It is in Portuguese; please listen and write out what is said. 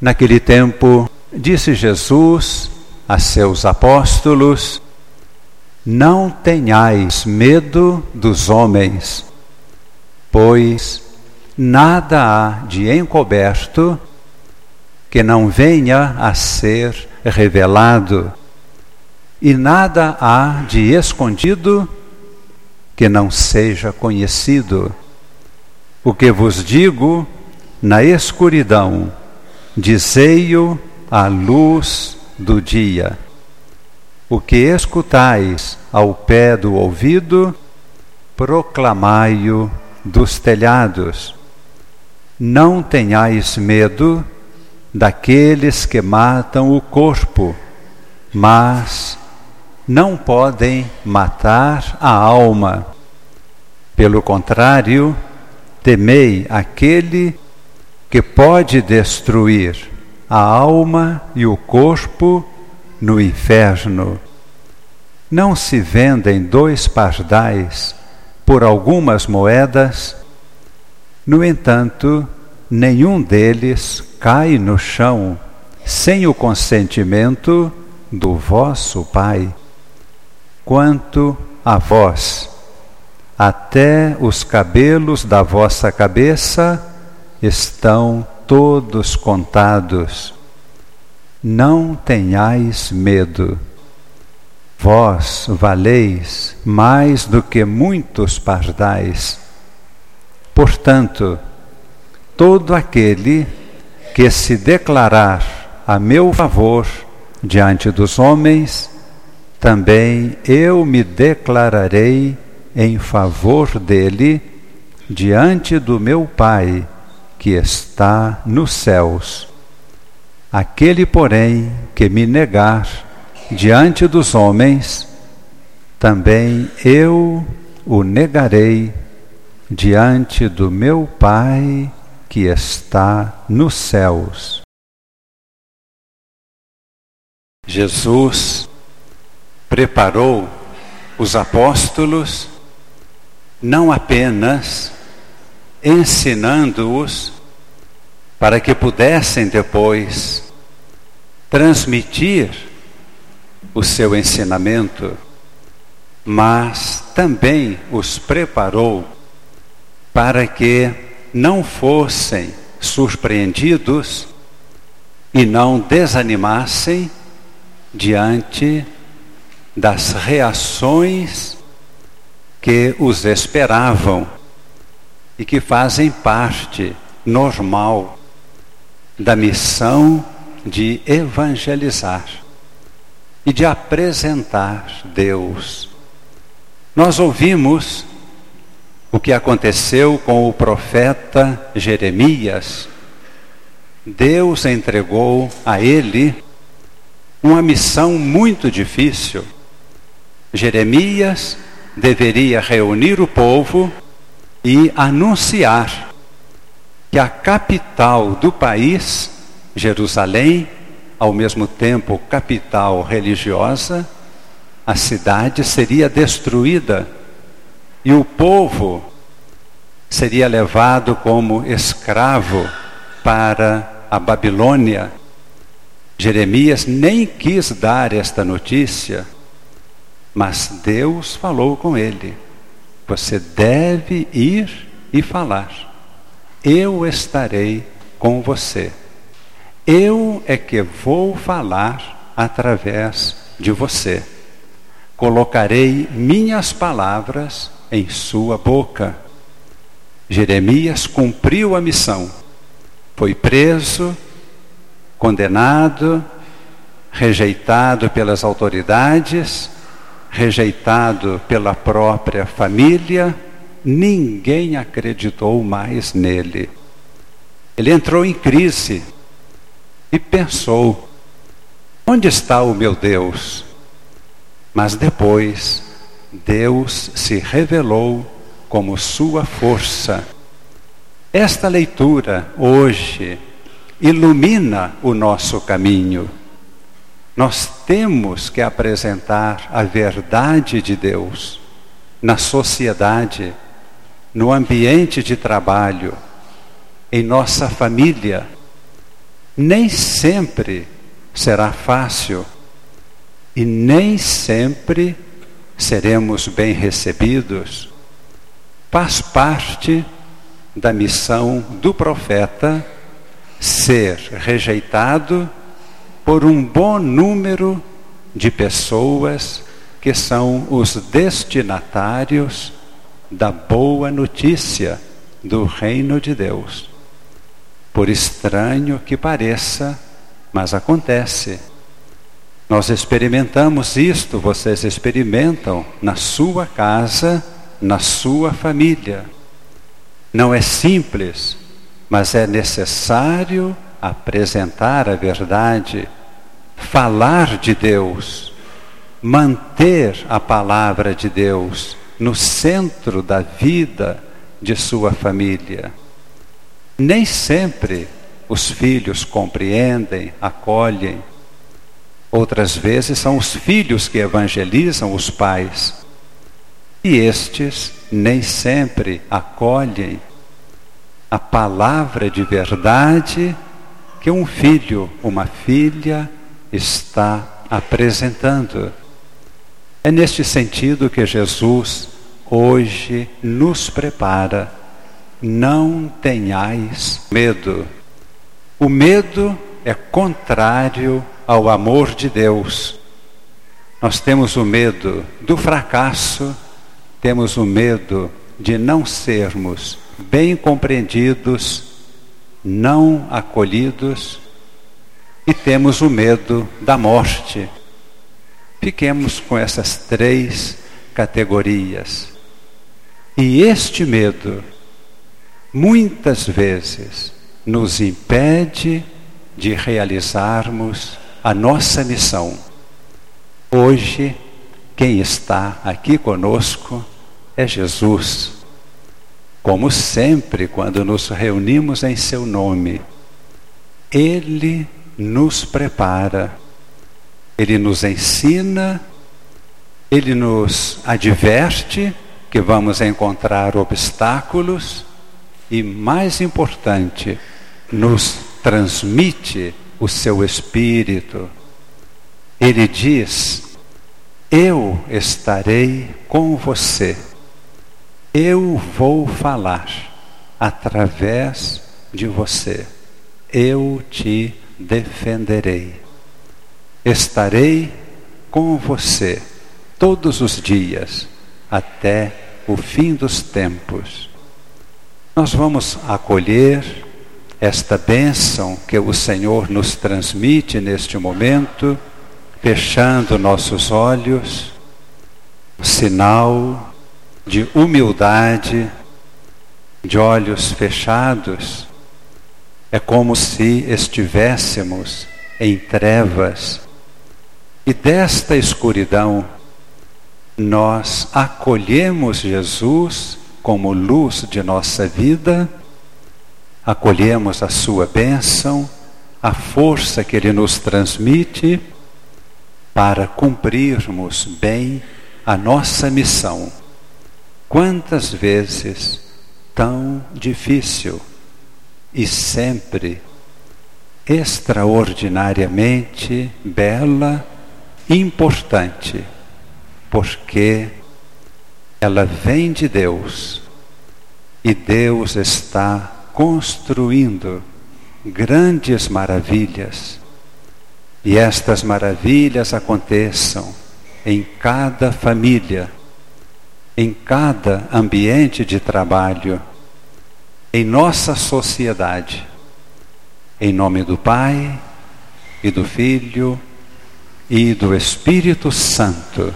Naquele tempo, disse Jesus a seus apóstolos: Não tenhais medo dos homens, pois nada há de encoberto que não venha a ser revelado, e nada há de escondido que não seja conhecido. O que vos digo na escuridão, Dizei-o à luz do dia. O que escutais ao pé do ouvido, proclamai-o dos telhados. Não tenhais medo daqueles que matam o corpo, mas não podem matar a alma. Pelo contrário, temei aquele que pode destruir a alma e o corpo no inferno. Não se vendem dois pardais por algumas moedas, no entanto, nenhum deles cai no chão sem o consentimento do vosso Pai. Quanto a vós, até os cabelos da vossa cabeça estão todos contados. Não tenhais medo. Vós valeis mais do que muitos pardais. Portanto, todo aquele que se declarar a meu favor diante dos homens, também eu me declararei em favor dele diante do meu Pai que está nos céus. Aquele, porém, que me negar diante dos homens, também eu o negarei diante do meu Pai que está nos céus. Jesus preparou os apóstolos não apenas ensinando-os para que pudessem depois transmitir o seu ensinamento, mas também os preparou para que não fossem surpreendidos e não desanimassem diante das reações que os esperavam e que fazem parte normal da missão de evangelizar e de apresentar Deus. Nós ouvimos o que aconteceu com o profeta Jeremias. Deus entregou a ele uma missão muito difícil. Jeremias deveria reunir o povo e anunciar que a capital do país, Jerusalém, ao mesmo tempo capital religiosa, a cidade seria destruída e o povo seria levado como escravo para a Babilônia. Jeremias nem quis dar esta notícia, mas Deus falou com ele. Você deve ir e falar. Eu estarei com você. Eu é que vou falar através de você. Colocarei minhas palavras em sua boca. Jeremias cumpriu a missão. Foi preso, condenado, rejeitado pelas autoridades, rejeitado pela própria família, ninguém acreditou mais nele. Ele entrou em crise e pensou: onde está o meu Deus? Mas depois, Deus se revelou como sua força. Esta leitura hoje ilumina o nosso caminho. Nós temos que apresentar a verdade de Deus na sociedade, no ambiente de trabalho, em nossa família. Nem sempre será fácil e nem sempre seremos bem recebidos. Faz parte da missão do profeta ser rejeitado por um bom número de pessoas que são os destinatários da boa notícia do reino de Deus. Por estranho que pareça, mas acontece. Nós experimentamos isto, vocês experimentam na sua casa, na sua família. Não é simples, mas é necessário apresentar a verdade, falar de Deus manter a palavra de Deus no centro da vida de sua família. Nem sempre os filhos compreendem, acolhem. Outras vezes são os filhos que evangelizam os pais. E estes nem sempre acolhem a palavra de verdade que um filho, uma filha está apresentando. É neste sentido que Jesus hoje nos prepara. Não tenhais medo. O medo é contrário ao amor de Deus. Nós temos o medo do fracasso, temos o medo de não sermos bem compreendidos, não acolhidos, e temos o medo da morte. Fiquemos com essas três categorias. E este medo, muitas vezes, nos impede de realizarmos a nossa missão. Hoje, quem está aqui conosco é Jesus. Como sempre, quando nos reunimos em Seu nome, Ele nos prepara ele nos ensina, ele nos adverte que vamos encontrar obstáculos e, mais importante, nos transmite o seu espírito. Ele diz: Eu estarei com você, eu vou falar através de você, eu te defenderei. Estarei com você todos os dias até o fim dos tempos. Nós vamos acolher esta bênção que o Senhor nos transmite neste momento, fechando nossos olhos, sinal de humildade, de olhos fechados. É como se estivéssemos em trevas e desta escuridão, nós acolhemos Jesus como luz de nossa vida, acolhemos a sua bênção, a força que ele nos transmite para cumprirmos bem a nossa missão. Quantas vezes tão difícil e sempre extraordinariamente bela importante, porque ela vem de Deus e Deus está construindo grandes maravilhas. E estas maravilhas aconteçam em cada família, em cada ambiente de trabalho, em nossa sociedade. Em nome do Pai e do Filho e do Espírito Santo.